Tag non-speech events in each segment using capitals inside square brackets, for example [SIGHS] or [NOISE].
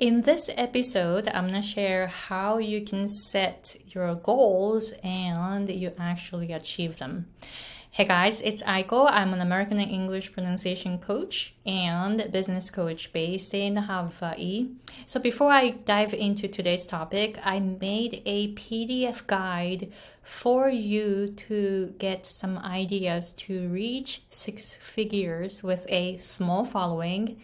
In this episode, I'm gonna share how you can set your goals and you actually achieve them. Hey guys, it's Aiko. I'm an American English pronunciation coach and business coach based in Hawaii. So before I dive into today's topic, I made a PDF guide for you to get some ideas to reach six figures with a small following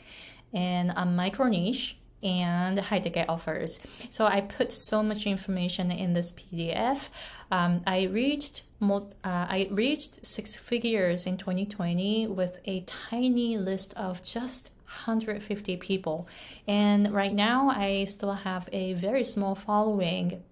and a micro niche and high ticket offers. So I put so much information in this PDF. Um, I reached uh, I reached six figures in 2020 with a tiny list of just 150 people, and right now I still have a very small following,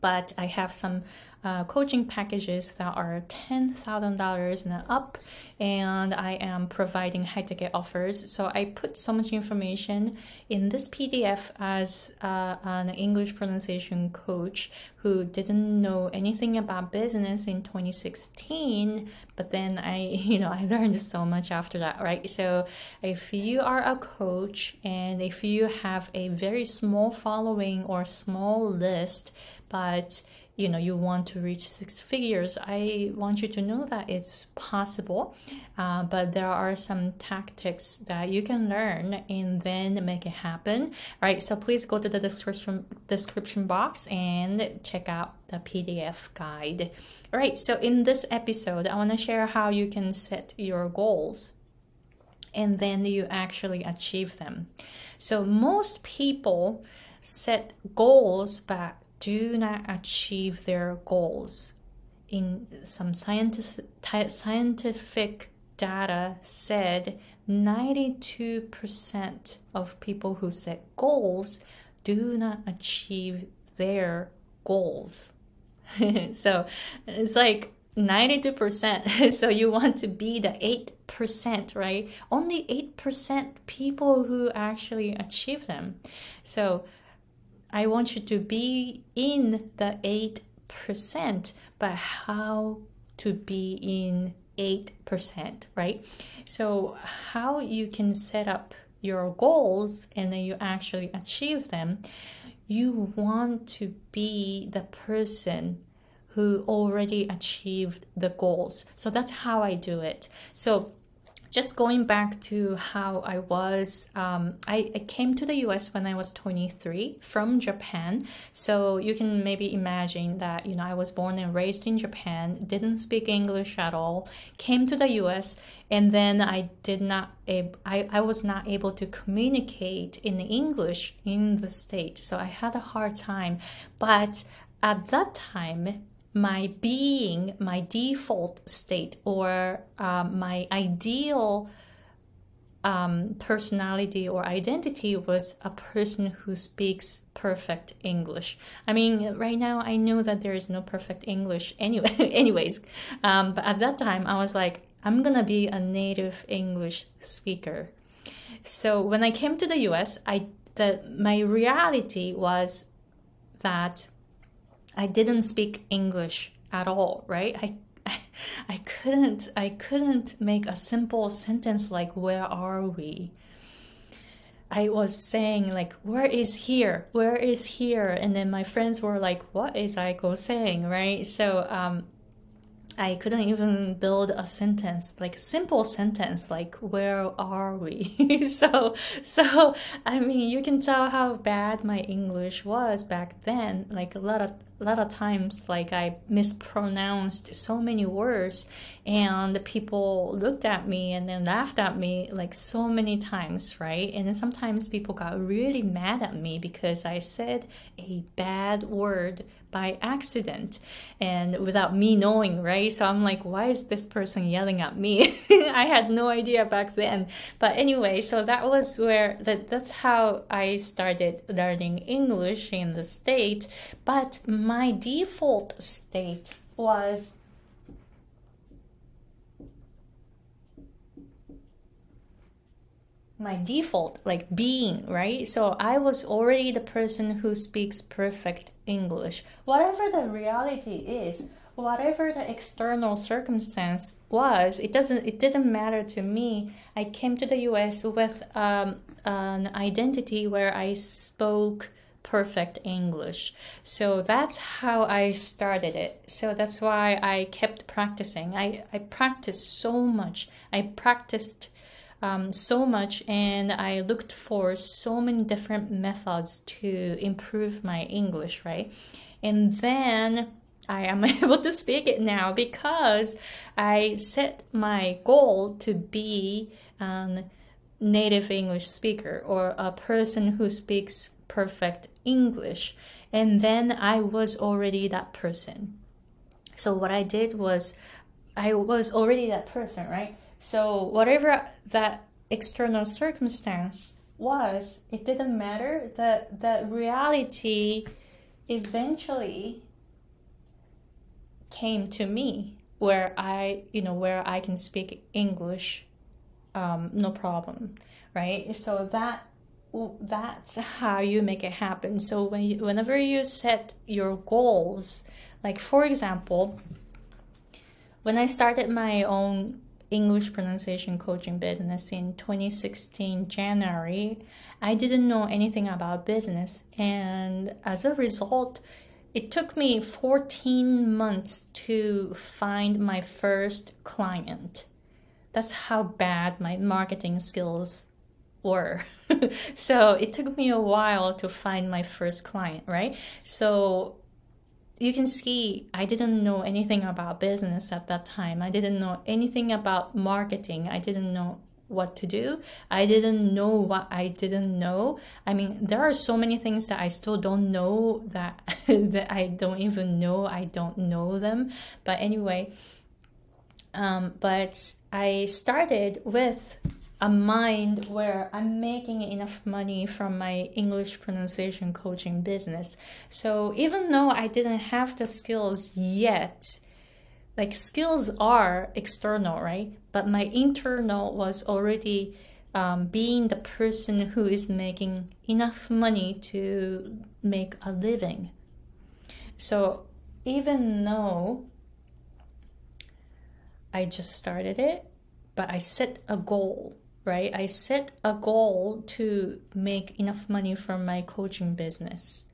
but I have some uh, coaching packages that are $10,000 and up, and I am providing high ticket offers. So I put so much information in this PDF as uh, an English pronunciation coach who didn't know anything about business in 2016, but then I, [LAUGHS] you know, I learned so much after that, right? So if you are a coach and if you have a very small following or small list, but you know you want to reach six figures i want you to know that it's possible. Uh, but there are some tactics that you can learn and then make it happen right? So please go to the description description box and check out the pdf guide. All right so in this episode i want to share how you can set your goals and then you actually achieve them. So most people set goals but do not achieve their goals. In some scientific, scientific data said 92% of people who set goals do not achieve their goals. [LAUGHS] so it's like 92%. [LAUGHS] so you want to be the 8%, right? Only 8% people who actually achieve them. So I want you to be in the 8%, but how to be in 8%, right? So, how you can set up your goals and then you actually achieve them, you want to be the person who already achieved the goals. So, that's how I do it. So, just going back to how I was, um, I, I, came to the US when I was 23 from Japan. So you can maybe imagine that, you know, I was born and raised in Japan, didn't speak English at all, came to the US, and then I did not, I, I was not able to communicate in English in the state. So I had a hard time. But at that time, my being, my default state, or um, my ideal um, personality or identity was a person who speaks perfect English. I mean, right now I know that there is no perfect English anyway. [LAUGHS] anyways, um, but at that time I was like, I'm gonna be a native English speaker. So when I came to the U.S., I the my reality was that I didn't speak English at all, right? I [LAUGHS] I couldn't I couldn't make a simple sentence like where are we? I was saying like where is here? Where is here? And then my friends were like what is Aiko saying, right? So um I couldn't even build a sentence, like simple sentence, like "Where are we?" [LAUGHS] so, so I mean, you can tell how bad my English was back then. Like a lot of a lot of times, like I mispronounced so many words, and the people looked at me and then laughed at me like so many times, right? And then sometimes people got really mad at me because I said a bad word by accident and without me knowing, right? So I'm like, why is this person yelling at me? [LAUGHS] I had no idea back then. But anyway, so that was where that that's how I started learning English in the state. But my default state was my default like being right so i was already the person who speaks perfect english whatever the reality is whatever the external circumstance was it doesn't it didn't matter to me i came to the us with um, an identity where I spoke perfect English. So that's how I started it. So that's why I kept practicing. I, I practiced so much. I practiced um, so much and I looked for so many different methods to improve my English, right? And then I am [LAUGHS] able to speak it now because I set my goal to be a native English speaker or a person who speaks perfect English. And then I was already that person. So what I did was I was already that person, right? So whatever that external circumstance was, it didn't matter. The the reality eventually came to me where I, you know, where I can speak English, um, no problem, right? So that that's how you make it happen. So when you, whenever you set your goals, like for example, when I started my own English pronunciation coaching business in 2016 January, I didn't know anything about business and as a result, it took me 14 months to find my first client. That's how bad my marketing skills were. [LAUGHS] so it took me a while to find my first client, right? So you can see I didn't know anything about business at that time. I didn't know anything about marketing. I didn't know what to do. I didn't know what I didn't know. I mean, there are so many things that I still don't know that [LAUGHS] that I don't even know I don't know them. But anyway, um, but I started with a mind where I'm making enough money from my English pronunciation coaching business. So even though I didn't have the skills yet, like skills are external, right? But my internal was already um, being the person who is making enough money to make a living. So even though I just started it, but I set a goal, right? I set a goal to make enough money from my coaching business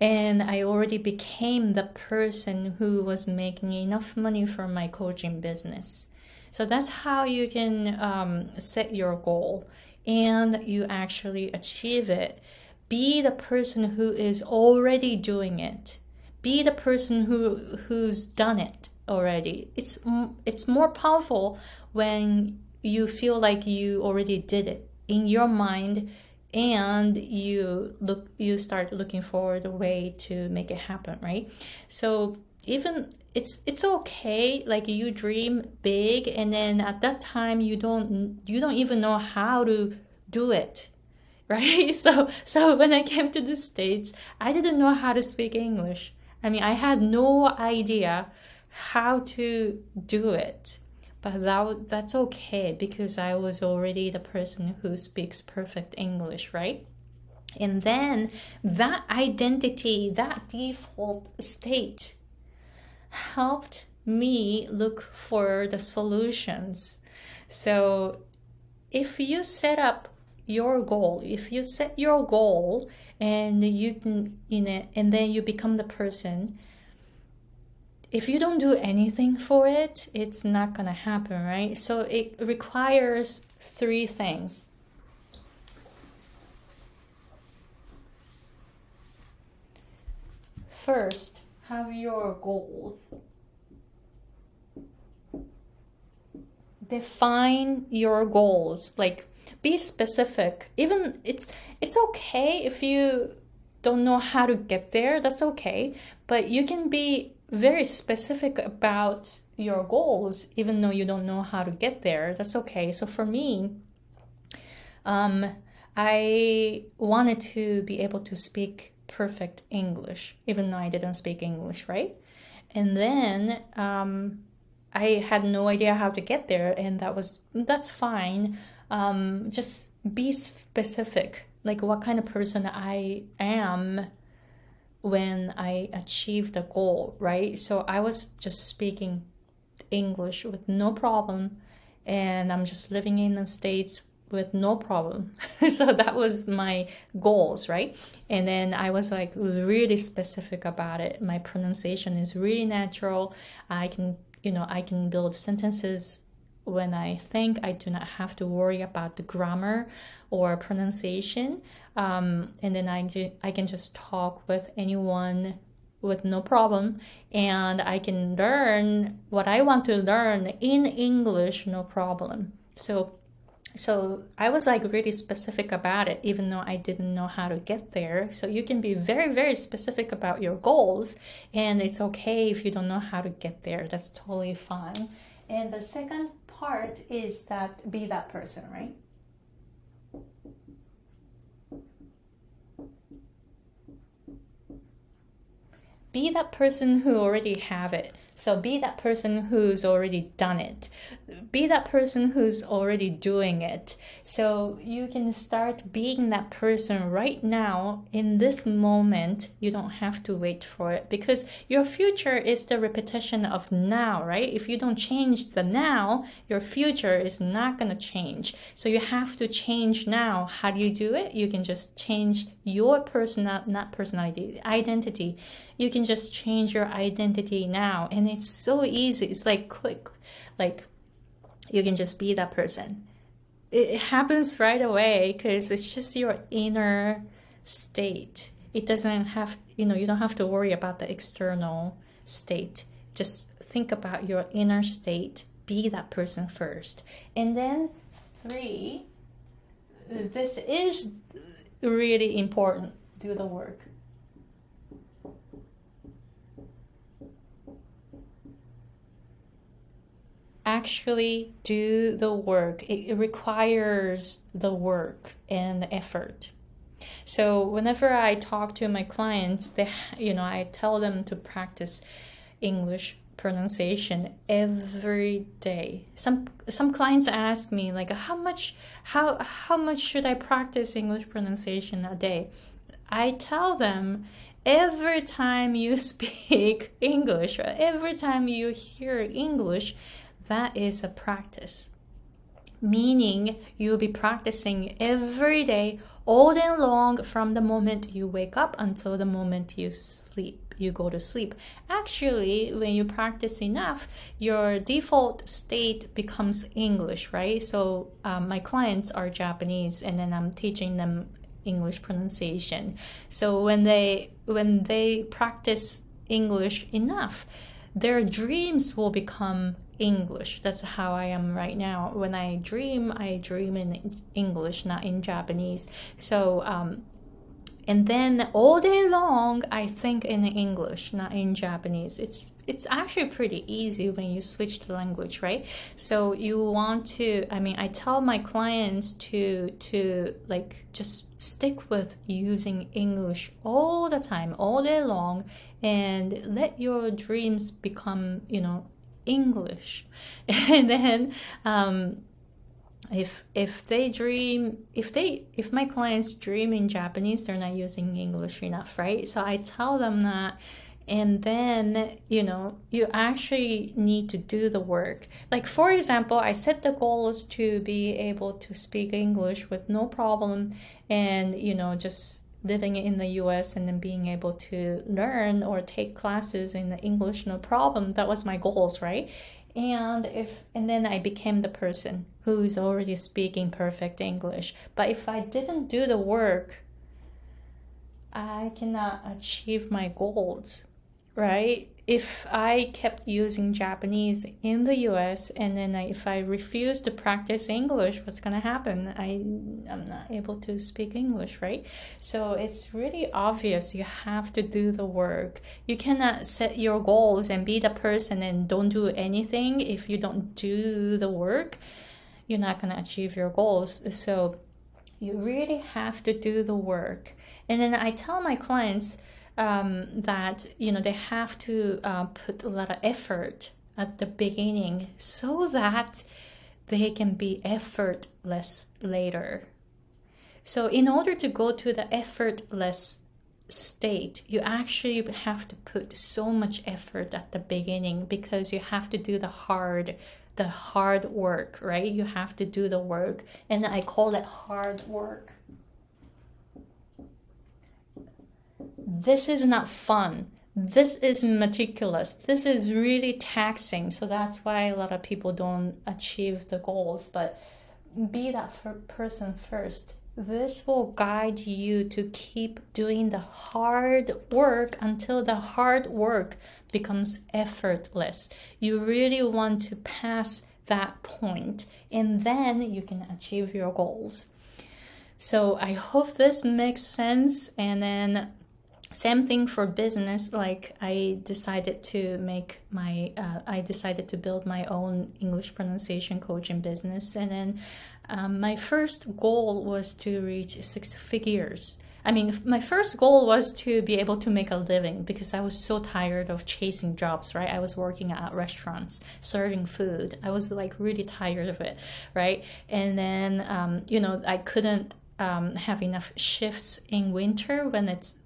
and I already became the person who was making enough money from my coaching business. So that's how you can um, set your goal and you actually achieve it. Be the person who is already doing it. Be the person who who's done it already. It's it's more powerful when you feel like you already did it in your mind and you look you start looking for the way to make it happen right? So even it's it's okay like you dream big and then at that time you don't you don't even know how to do it [LAUGHS] right? So so when i came to the states i didn't know how to speak english. I mean i had no idea how to do it but that that's okay because I was already the person who speaks perfect English, right? And then that identity, that default state helped me look for the solutions. So if you set up your goal, if you set your goal and you can in it and then you become the person if you don't do anything for it, it's not gonna happen, right? So it requires three things. First, have your goals. Define your goals. Like be specific. Even it's it's okay if you don't know how to get there, that's okay. But you can be very specific about your goals, even though you don't know how to get there. That's okay. So for me, um, I wanted to be able to speak perfect English, even though I didn't speak English, right? And then um, I had no idea how to get there, and that was that's fine. Um, just be specific, like what kind of person I am when I achieved the goal, right? So I was just speaking English with no problem, and I'm just living in the States with no problem. [LAUGHS] so that was my goals, right? And then I was like really specific about it. My pronunciation is really natural. I can, you know, I can build sentences when I think I do not have to worry about the grammar or pronunciation. Um, and then I, do, I can just talk with anyone with no problem and I can learn what I want to learn in English no problem. So so I was like really specific about it, even though I didn't know how to get there. So you can be very, very specific about your goals, and it's okay if you don't know how to get there. That's totally fine. And the second part is that be that person, right? Be that person who already have it. So be that person who's already done it. Be that person who's already doing it. So you can start being that person right now in this moment. You don't have to wait for it because your future is the repetition of now, right? If you don't change the now, your future is not going to change. So you have to change now. How do you do it? You can just change your personal, not personality, identity you can just change your identity now and it's so easy it's like quick like you can just be that person. It happens right away because it's just your inner state. It doesn't have you know you don't have to worry about the external state. Just think about your inner state. Be that person first. And then three this is really important. Do the work actually do the work. It, requires the work and the effort. So whenever I talk to my clients, they you know, I tell them to practice English pronunciation every day. Some some clients ask me like how much how how much should I practice English pronunciation a day? I tell them every time you [LAUGHS] speak English, every time you hear English, that is a practice. Meaning you'll be practicing every day, all day long, from the moment you wake up until the moment you sleep, you go to sleep. Actually, when you practice enough, your default state becomes English, right? So um, my clients are Japanese, and then I'm teaching them English pronunciation. So when they when they practice English enough, their dreams will become English. That's how I am right now. When I dream, I dream in English, not in Japanese. So, um, and then all day long, I think in English, not in Japanese. It's it's actually pretty easy when you switch the language, right? So you want to. I mean, I tell my clients to to like just stick with using English all the time, all day long, and let your dreams become, you know, English. [LAUGHS] And then um, if if they dream if they if my clients dream in Japanese, they're not using English enough, right? So I tell them that and then you know you actually need to do the work like for example i set the goals to be able to speak english with no problem and you know just living in the US and then being able to learn or take classes in the English no problem. That was my goals right? And if and then I became the person who's already speaking perfect English. But if I didn't do the work I cannot achieve my goals right if I kept using Japanese in the US and then I, if I refuse to practice English, what's going to happen? I, I'm not able to speak English, right? So it's really obvious you have to do the work. You cannot set your goals and be the person and don't do anything. If you don't do the work, you're not going to achieve your goals. So you really have to do the work. And then I tell my clients, um, that you know they have to uh, put a lot of effort at the beginning so that they can be effortless later. So, in order to go to the effortless state, you actually have to put so much effort at the beginning because you have to do the hard the hard work, right? You have to do the work. And I call it hard work. This is not fun. This is meticulous. This is really taxing. So that's why a lot of people don't achieve the goals. But be that person first. This will guide you to keep doing the hard work until the hard work becomes effortless. You really want to pass that point, and then you can achieve your goals. So I hope this makes sense. And then same thing for business like i decided to make my uh, i decided to build my own english pronunciation coaching business and then um, my first goal was to reach six figures. I mean my first goal was to be able to make a living because i was so tired of chasing jobs right? I was working at restaurants serving food. I was like really tired of it right? And then um, you know i couldn't um, have enough shifts in winter when it's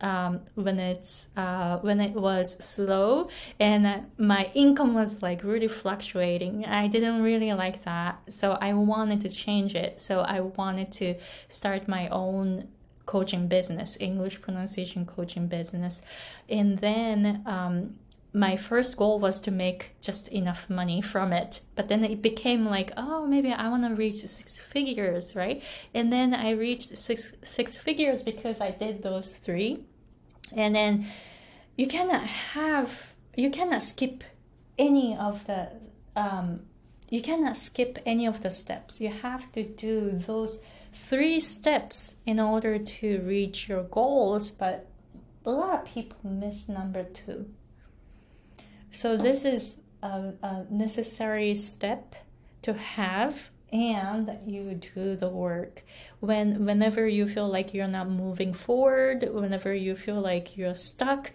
um, when it's uh, when it was slow and my income was like really fluctuating. I didn't really like that. So i wanted to change it. So i wanted to start my own coaching business english pronunciation coaching business. And then um, my first goal was to make just enough money from it. But then it became like oh maybe i want to reach six figures right? And then i reached six six figures because i did those three. And then you cannot have you cannot skip any of the um, you cannot skip any of the steps. You have to do those three steps in order to reach your goals. But a lot of people miss number two so this is a, a necessary step to have and you do the work. When whenever you feel like you're not moving forward whenever you feel like you're stuck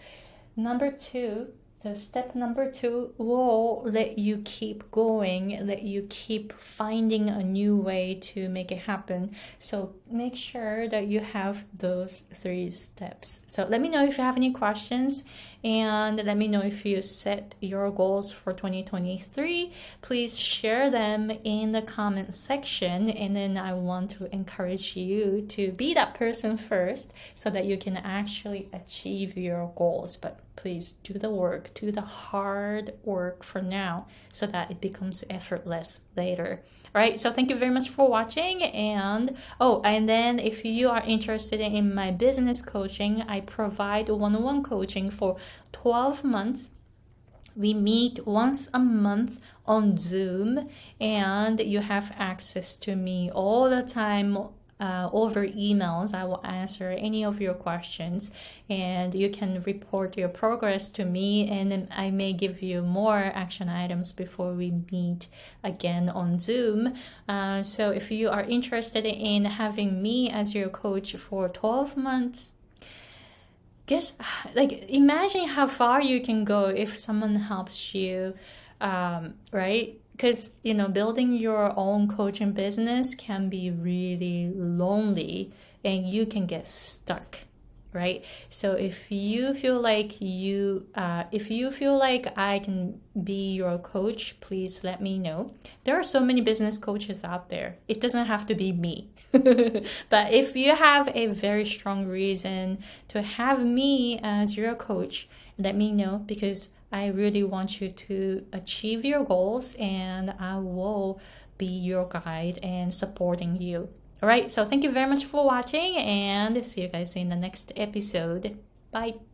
number two the step number two will let you keep going, let you keep finding a new way to make it happen. So make sure that you have those three steps. So let me know if you have any questions and let me know if you set your goals for 2023. Please share them in the comment section and then I want to encourage you to be that person first so that you can actually achieve your goals. But please do the work, do the hard work for now so that it becomes effortless later. All right, so thank you very much for watching. And oh, and then if you are interested in my business coaching, I provide one on one coaching for 12 months. We meet once a month on Zoom, and you have access to me all the time uh, over emails. I will answer any of your questions, and you can report your progress to me, and I may give you more action items before we meet again on Zoom. Uh, so, if you are interested in having me as your coach for 12 months, guess [SIGHS] like imagine how far you can go if someone helps you um, right because you know building your own coaching business can be really lonely and you can get stuck right? So if you feel like you uh, if you feel like i can be your coach please let me know. There are so many business coaches out there. It doesn't have to be me. [LAUGHS] But if you have a very strong reason to have me as your coach let me know because I really want you to achieve your goals and I will be your guide and supporting you. All right, so thank you very much for watching and see you guys in the next episode. Bye.